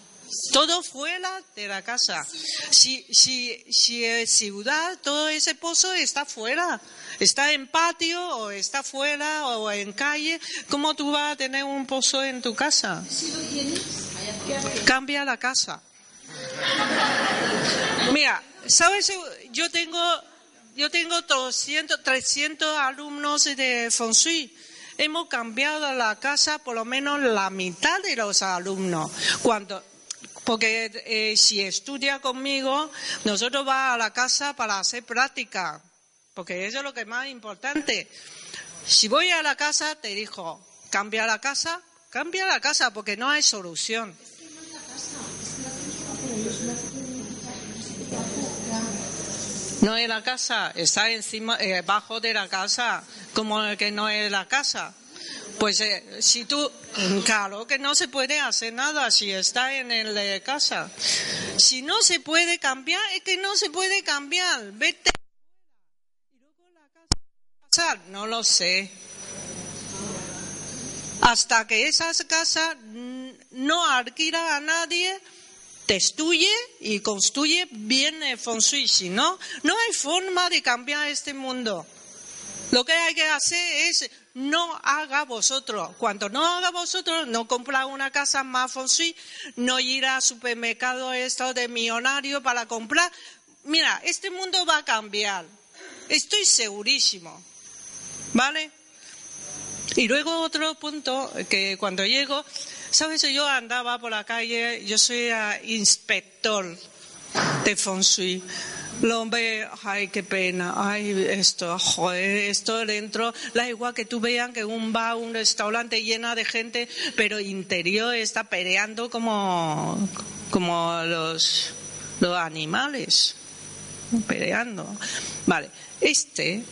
Todo fuera de la casa. Si, si, si es ciudad, todo ese pozo está fuera. Está en patio o está fuera o en calle. ¿Cómo tú vas a tener un pozo en tu casa? si lo tienes. Cambia la casa. Mira, ¿sabes? Yo tengo, yo tengo 200, 300 alumnos de Feng Shui. Hemos cambiado la casa por lo menos la mitad de los alumnos. Cuando, porque eh, si estudia conmigo, nosotros va a la casa para hacer práctica. Porque eso es lo que es más importante. Si voy a la casa, te dijo, cambia la casa, cambia la casa, porque no hay solución. No es la casa, está encima, eh, bajo de la casa, como que no es la casa. Pues eh, si tú, (clears throat) claro que no se puede hacer nada si está en el de casa. Si no se puede cambiar, es que no se puede cambiar. Vete. Y luego la casa no lo sé. Hasta que esas casas mm, no alquila a nadie, destruye y construye bien el. Si no, no hay forma de cambiar este mundo. Lo que hay que hacer es no haga vosotros. Cuando no haga vosotros, no comprar una casa más feng shui, no ir al supermercado esto de millonario para comprar. Mira, este mundo va a cambiar. Estoy segurísimo. ¿Vale? Y luego otro punto que cuando llego, sabes, yo andaba por la calle, yo soy inspector de feng shui. Lo ve, ay, qué pena, ay, esto, joder, esto dentro, da igual que tú vean que un bar, un restaurante llena de gente, pero interior está peleando como, como los, los animales, peleando. Vale, este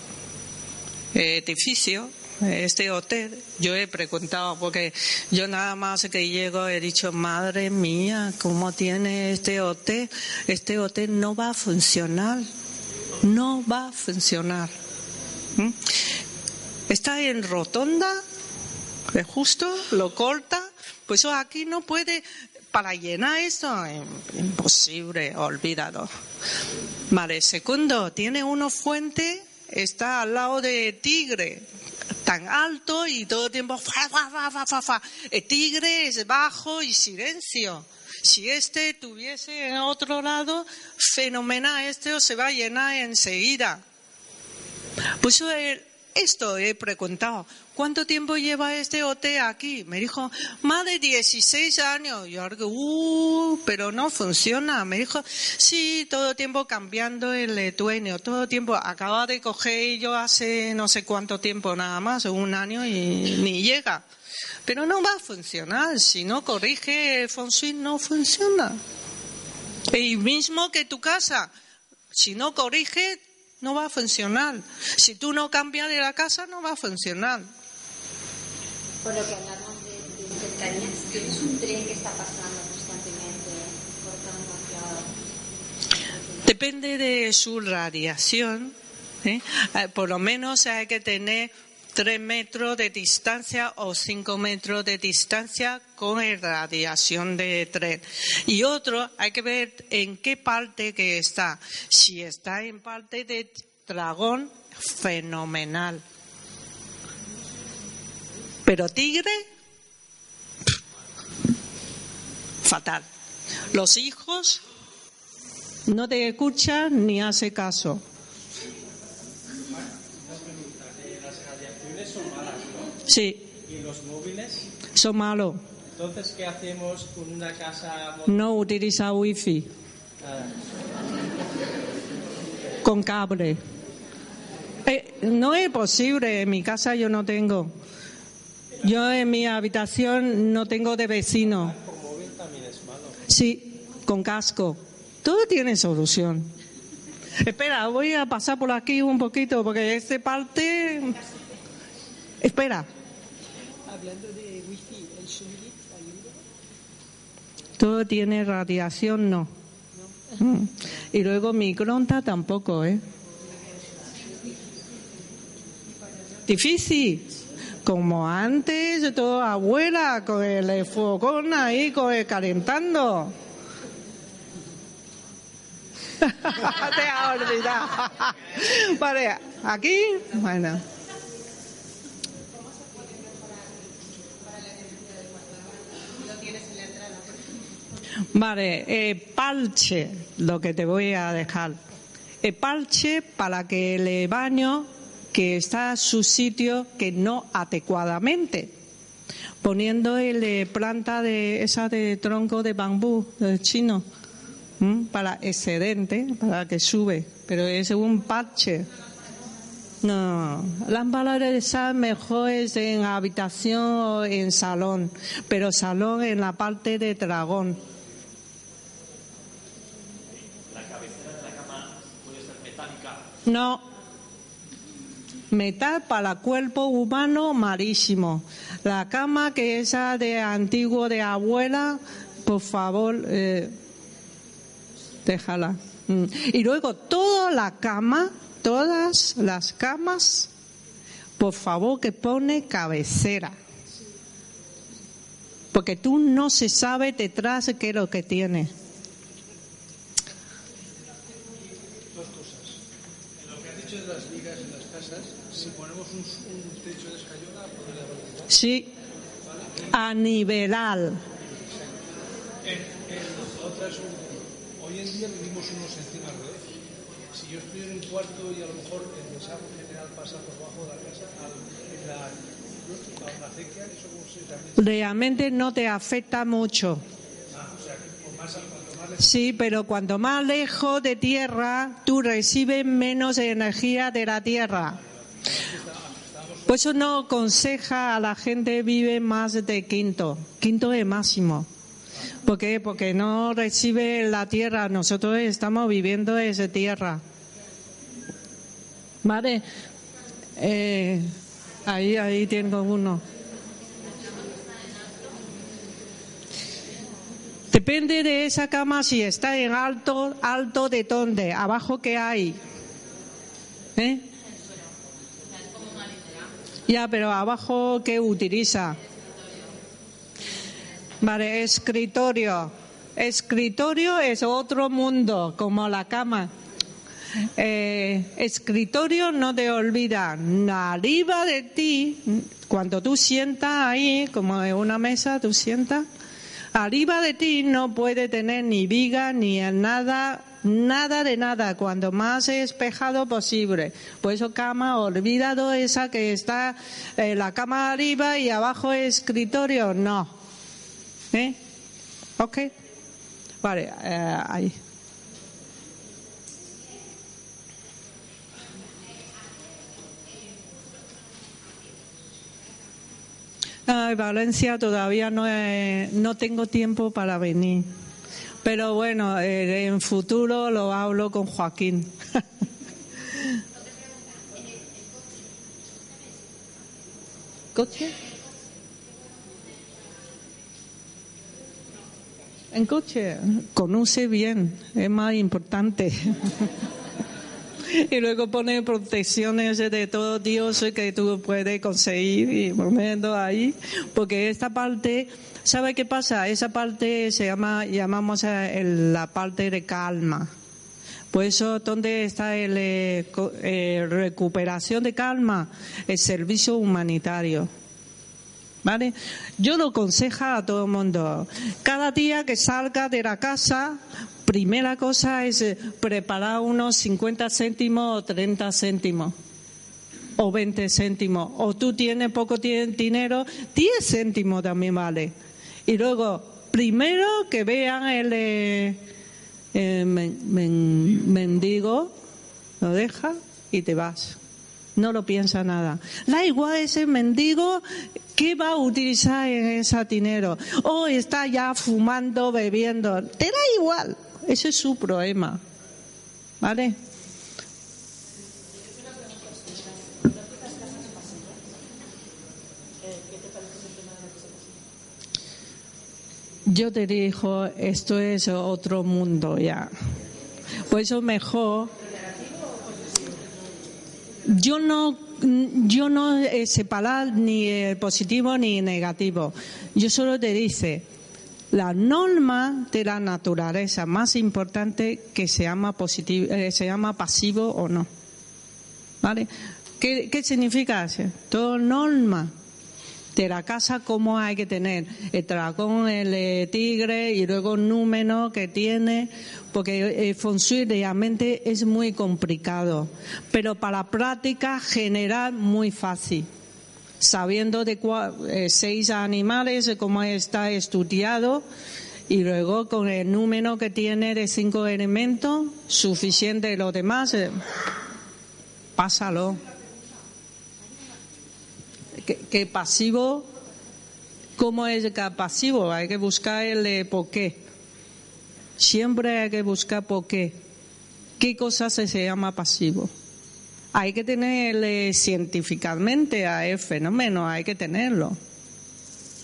edificio, este hotel, yo he preguntado, porque yo nada más que llego he dicho, madre mía, ¿cómo tiene este hotel? Este hotel no va a funcionar, no va a funcionar. ¿Mm? Está en rotonda, es justo, lo corta, pues aquí no puede, para llenar esto, imposible, olvidado. Vale, segundo, tiene una fuente, está al lado de Tigre, tan alto y todo el tiempo fa, fa, fa, fa, fa. El tigre es bajo y silencio. Si este tuviese en otro lado, fenomenal, este se va a llenar enseguida. Pues eh, esto he preguntado, ¿cuánto tiempo lleva este hotel aquí? Me dijo, más de 16 años. Yo algo, uh, pero no funciona. Me dijo, sí, todo tiempo cambiando el dueño, todo tiempo. Acaba de coger yo hace no sé cuánto tiempo nada más, un año y ni llega. Pero no va a funcionar. Si no corrige shui, no funciona. Y mismo que tu casa, si no corrige, no va a funcionar. Si tú no cambias de la casa, no va a funcionar. Por lo que hablamos de, de cercanías, tienes un tren que está pasando constantemente, cortando hacia... Depende de su radiación. ¿eh? Eh, Por lo menos hay que tener tres metros de distancia o cinco metros de distancia con el radiación de tren. Y otro, hay que ver en qué parte que está. Si está en parte de dragón, fenomenal. Pero tigre, fatal. Los hijos no te escuchan ni hace caso. Las radiaciones son malas, ¿no? Sí, Y los móviles, son malos. Entonces, ¿qué hacemos con una casa No utiliza wifi. Ah, con cable. Eh, no es posible, en mi casa yo no tengo. Yo en mi habitación no tengo de vecino. con móvil también es malo? Sí, con casco. Todo tiene solución. Espera, voy a pasar por aquí un poquito porque esta parte... Espera. Hablando de wifi, ¿el Shungit ayuda? Todo tiene radiación, no. Mm. Y luego microondas tampoco, ¿eh? Difícil. Como antes, todo abuela con el fogón ahí con el calentando. (laughs) Te has olvidado. (laughs) Vale, aquí, bueno. Vale, eh, parche, lo que te voy a dejar. El parche para que el baño que está a su sitio que no adecuadamente. Poniendo el eh, planta de esa de tronco de bambú eh, chino para excedente, para que sube, pero es un parche. No, esas mejor es en habitación o en salón, pero salón en la parte de dragón. No. Metal para cuerpo humano malísimo. La cama que esa de antiguo de abuela, por favor, eh, déjala. Mm. Y luego toda la cama, todas las camas, por favor que pone cabecera. Porque tú no se sabe detrás qué es lo que tiene. Dos cosas. En lo que has dicho de las vigas en las casas, si ponemos un, un techo de escayola, ¿puede la velocidad? Sí, a nivelar. La hoy en día vivimos unos encima de otros. Si yo estoy en un cuarto y a lo mejor el desagüe general pasa por debajo de la casa, al, en la, a una acequia, eso se. Realmente no te afecta mucho. Sí, pero cuanto más lejos de tierra, tú recibes menos energía de la tierra. Por eso no aconseja a la gente vive más de quinto. Quinto es máximo. ¿Por qué? Porque no recibe la tierra. Nosotros estamos viviendo esa tierra. ¿Vale? Eh, ahí, ahí tengo uno. Depende de esa cama si está en alto, alto de dónde, abajo qué hay. ¿Eh? Ya, pero abajo qué utiliza. Vale, escritorio. Escritorio es otro mundo, como la cama. Eh, escritorio no te olvida. Arriba de ti, cuando tú sientas ahí, como en una mesa, tú sientas, arriba de ti no puede tener ni viga ni nada, nada de nada, cuando más espejado posible. Por eso cama, olvidado esa que está eh, la cama arriba y abajo escritorio, no. ¿Eh? ¿Ok? Vale, eh, ahí. Ay, Valencia todavía no, he- no tengo tiempo para venir. Pero bueno, eh, en futuro lo hablo con Joaquín. (laughs) ¿Coche? En coche, conoce bien, es más importante. (laughs) y luego pone protecciones de todo Dios que tú puedes conseguir y poniendo ahí, porque esta parte, ¿sabe qué pasa? Esa parte se llama, llamamos la parte de calma. Por eso, ¿dónde está el eh, eh, recuperación de calma? El servicio humanitario. ¿Vale? Yo lo aconsejo a todo el mundo. Cada día que salga de la casa, primera cosa es eh, preparar unos 50 céntimos o 30 céntimos. O 20 céntimos. O tú tienes poco dinero, 10 céntimos también vale. Y luego, primero que vean el eh, eh, men- men- mendigo, lo deja y te vas. No lo piensa nada. Da igual ese mendigo, ¿qué va a utilizar en ese dinero? O está ya fumando, bebiendo. Te da igual. Ese es su problema. ¿Vale? Yo te digo, esto es otro mundo ya. Por eso mejor. Yo no, yo no separar ni eh, positivo ni negativo. Yo solo te dice la norma de la naturaleza más importante que se llama positivo, eh, se llama pasivo o no. ¿Vale? ¿Qué, qué significa eso? Todo norma de la casa cómo hay que tener el dragón, el eh, tigre y luego el número que tiene, porque el feng shui realmente es muy complicado, pero para práctica general muy fácil. Sabiendo de cua- eh, seis animales, cómo está estudiado, y luego con el número que tiene de cinco elementos, suficiente los demás, eh, pásalo que, pasivo, ¿cómo es que pasivo? Hay que buscar el eh, por qué. Siempre hay que buscar por qué. ¿Qué cosa se llama pasivo? Hay que tener eh, científicamente a el fenómeno, hay que tenerlo.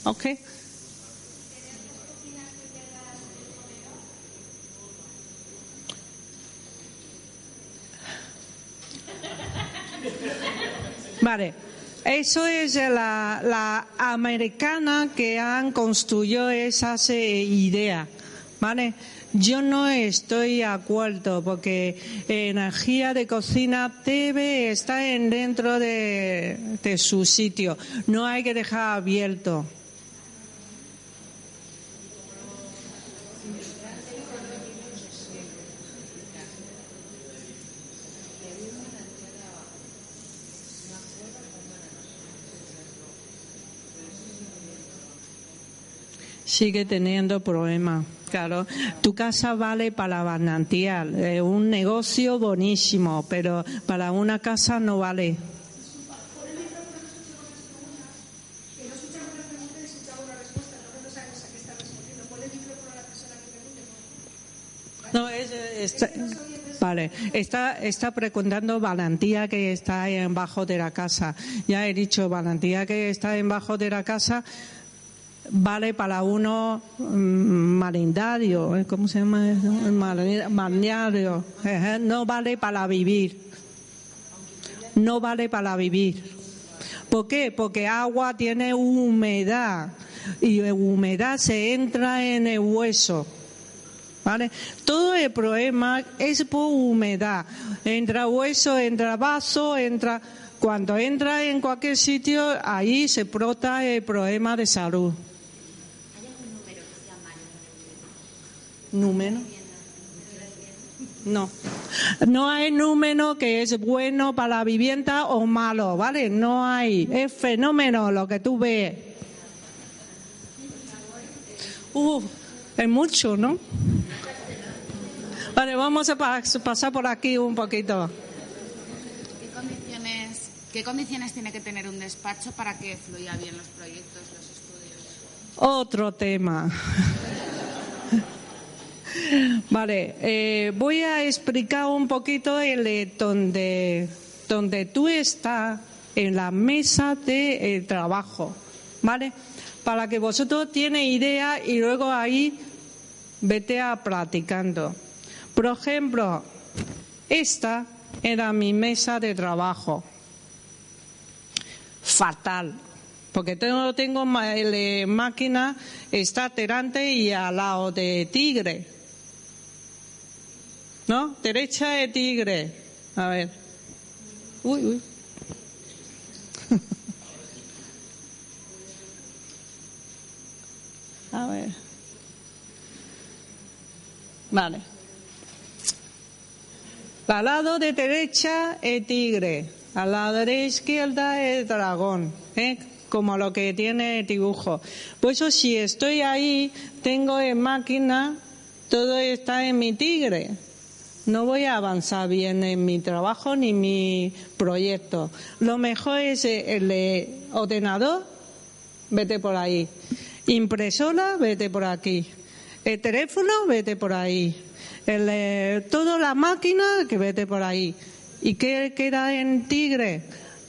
¿Ok? Vale. Eso es la, la americana que han construido esas eh, ideas, ¿vale? Yo no estoy de acuerdo porque energía de cocina debe estar en dentro de, de su sitio. No hay que dejar abierto. sigue teniendo problemas. Claro, tu casa vale para manantial, es un negocio buenísimo, pero para una casa no vale. No, es, está, vale, está, está preguntando valentía que está en bajo de la casa. Ya he dicho, valentía que está en bajo de la casa vale para uno mm, marindario, ¿eh? ¿cómo se llama eso? No vale para vivir. No vale para vivir. ¿Por qué? Porque agua tiene humedad y humedad se entra en el hueso. ¿Vale? Todo el problema es por humedad. Entra hueso, entra vaso, entra. Cuando entra en cualquier sitio, ahí se brota el problema de salud. ¿Número? No. No hay número que es bueno para la vivienda o malo, ¿vale? No hay. Es fenómeno lo que tú ves. Uh, es mucho, ¿no? Vale, vamos a pa- pasar por aquí un poquito. ¿Qué condiciones, ¿Qué condiciones tiene que tener un despacho para que fluya bien los proyectos, los estudios? Otro tema. Vale, eh, voy a explicar un poquito el, eh, donde, donde tú estás en la mesa de eh, trabajo, ¿vale? Para que vosotros tiene idea y luego ahí vete a practicando. Por ejemplo, esta era mi mesa de trabajo. Fatal. Porque tengo, tengo máquina, está delante y al lado de tigre. ¿No? Derecha de tigre. A ver. Uy, uy. (laughs) A ver. Vale. Al lado de derecha el tigre, al lado de izquierda el dragón. ¿eh? como lo que tiene el dibujo. Por eso si estoy ahí, tengo en máquina, todo está en mi tigre. No voy a avanzar bien en mi trabajo ni mi proyecto. Lo mejor es el de ordenador, vete por ahí. Impresora, vete por aquí. El teléfono, vete por ahí. El, eh, toda la máquina, que vete por ahí. ¿Y qué queda en Tigre?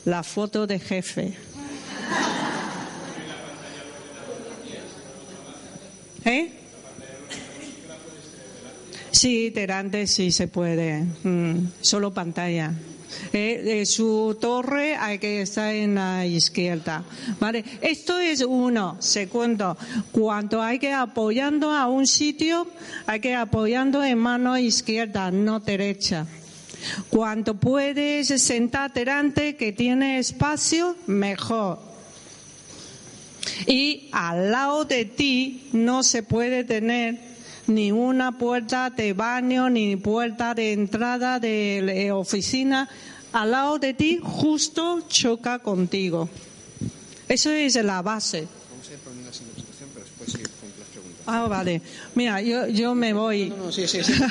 La foto de jefe. ¿Eh? Sí, delante sí se puede. Mm, solo pantalla. Eh, eh, su torre hay que estar en la izquierda. ¿Vale? Esto es uno. Segundo, cuando hay que apoyando a un sitio, hay que apoyando en mano izquierda, no derecha. Cuando puedes sentar delante, que tiene espacio, mejor. Y al lado de ti no se puede tener ni una puerta de baño, ni puerta de entrada de oficina. Al lado de ti justo choca contigo. Eso es la base. Vamos a ir poniendo la presentación, pero después seguir con las preguntas. Ah, vale. Mira, yo, yo me voy. No, no, sí, sí, sí. sigue.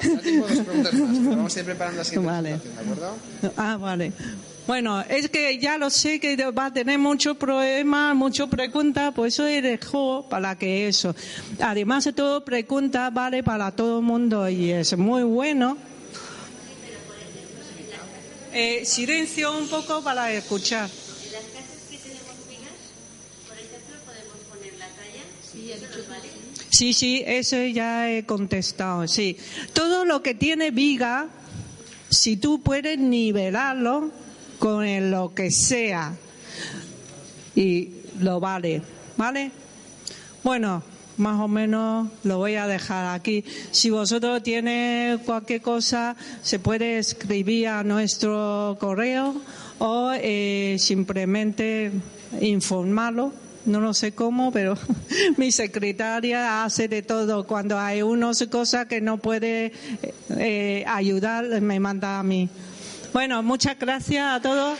Tengo- tengo dos preguntas más, pero vamos a ir preparando la siguiente Vale. ¿de acuerdo? Ah, vale. Bueno, es que ya lo sé que va a tener muchos problemas, muchas preguntas, por eso he dejado para que eso. Además, todo pregunta vale para todo el mundo y es muy bueno. Eh, silencio un poco para escuchar. En las casas que tenemos vigas, por ejemplo, podemos poner la talla. Sí, ha dicho vale. Sí, sí, eso ya he contestado, sí. Todo lo que tiene viga, si tú puedes nivelarlo con el lo que sea, y lo vale, ¿vale? Bueno, más o menos lo voy a dejar aquí. Si vosotros tiene cualquier cosa, se puede escribir a nuestro correo o eh, simplemente informarlo. No lo sé cómo, pero (laughs) mi secretaria hace de todo. Cuando hay unas cosas que no puede eh, ayudar, me manda a mí. Bueno, muchas gracias a todos.